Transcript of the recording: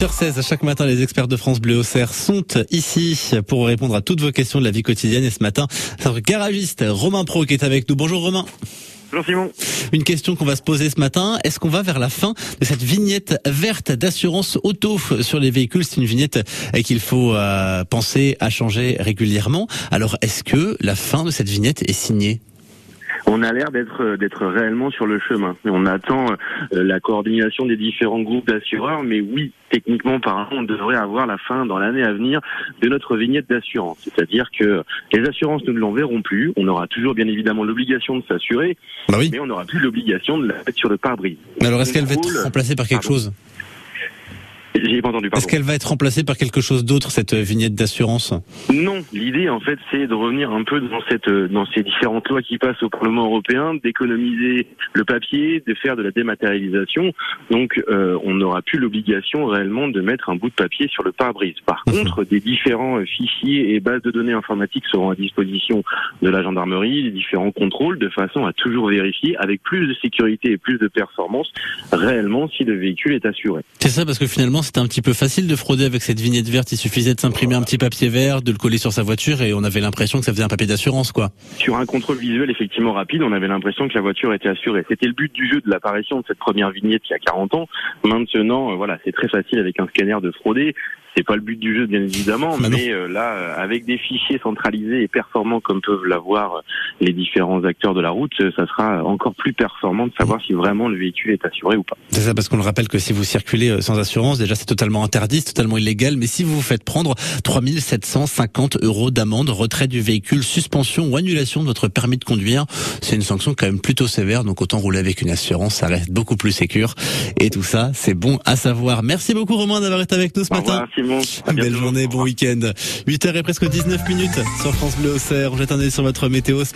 16 chaque matin, les experts de France Bleu Auxerre sont ici pour répondre à toutes vos questions de la vie quotidienne. Et ce matin, c'est notre garagiste Romain Pro qui est avec nous. Bonjour Romain. Bonjour Simon. Une question qu'on va se poser ce matin. Est-ce qu'on va vers la fin de cette vignette verte d'assurance auto sur les véhicules? C'est une vignette qu'il faut euh, penser à changer régulièrement. Alors, est-ce que la fin de cette vignette est signée? On a l'air d'être d'être réellement sur le chemin. On attend euh, la coordination des différents groupes d'assureurs, mais oui, techniquement par on devrait avoir la fin dans l'année à venir de notre vignette d'assurance. C'est-à-dire que les assurances ne l'enverront plus. On aura toujours bien évidemment l'obligation de s'assurer, bah oui. mais on n'aura plus l'obligation de la mettre sur le pare-brise. Alors est-ce qu'elle va être remplacée par quelque chose? J'ai pas entendu. Est-ce qu'elle va être remplacée par quelque chose d'autre cette euh, vignette d'assurance? Non, l'idée en fait c'est de revenir un peu dans cette euh, dans ces différentes lois qui passent au Parlement européen, d'économiser le papier, de faire de la dématérialisation. Donc euh, on n'aura plus l'obligation réellement de mettre un bout de papier sur le pare-brise. Par mhm. contre, des différents fichiers et bases de données informatiques seront à disposition de la gendarmerie, les différents contrôles, de façon à toujours vérifier avec plus de sécurité et plus de performance réellement si le véhicule est assuré. C'est ça parce que finalement c'était un petit peu facile de frauder avec cette vignette verte. Il suffisait de s'imprimer un petit papier vert, de le coller sur sa voiture et on avait l'impression que ça faisait un papier d'assurance, quoi. Sur un contrôle visuel effectivement rapide, on avait l'impression que la voiture était assurée. C'était le but du jeu de l'apparition de cette première vignette il y a 40 ans. Maintenant, euh, voilà, c'est très facile avec un scanner de frauder. C'est pas le but du jeu, bien évidemment, bah mais euh, là, euh, avec des fichiers centralisés et performants comme peuvent l'avoir euh, les différents acteurs de la route, ça sera encore plus performant de savoir si vraiment le véhicule est assuré ou pas. C'est ça, parce qu'on le rappelle que si vous circulez sans assurance, déjà c'est totalement interdit, c'est totalement illégal, mais si vous vous faites prendre 3750 euros d'amende, retrait du véhicule, suspension ou annulation de votre permis de conduire, c'est une sanction quand même plutôt sévère, donc autant rouler avec une assurance, ça reste beaucoup plus sécure. Et tout ça, c'est bon à savoir. Merci beaucoup Romain d'avoir été avec nous ce matin. Belle journée, bon week-end. 8h et presque 19 minutes sur France Bleu Auxerre. On jette un œil sur votre météo.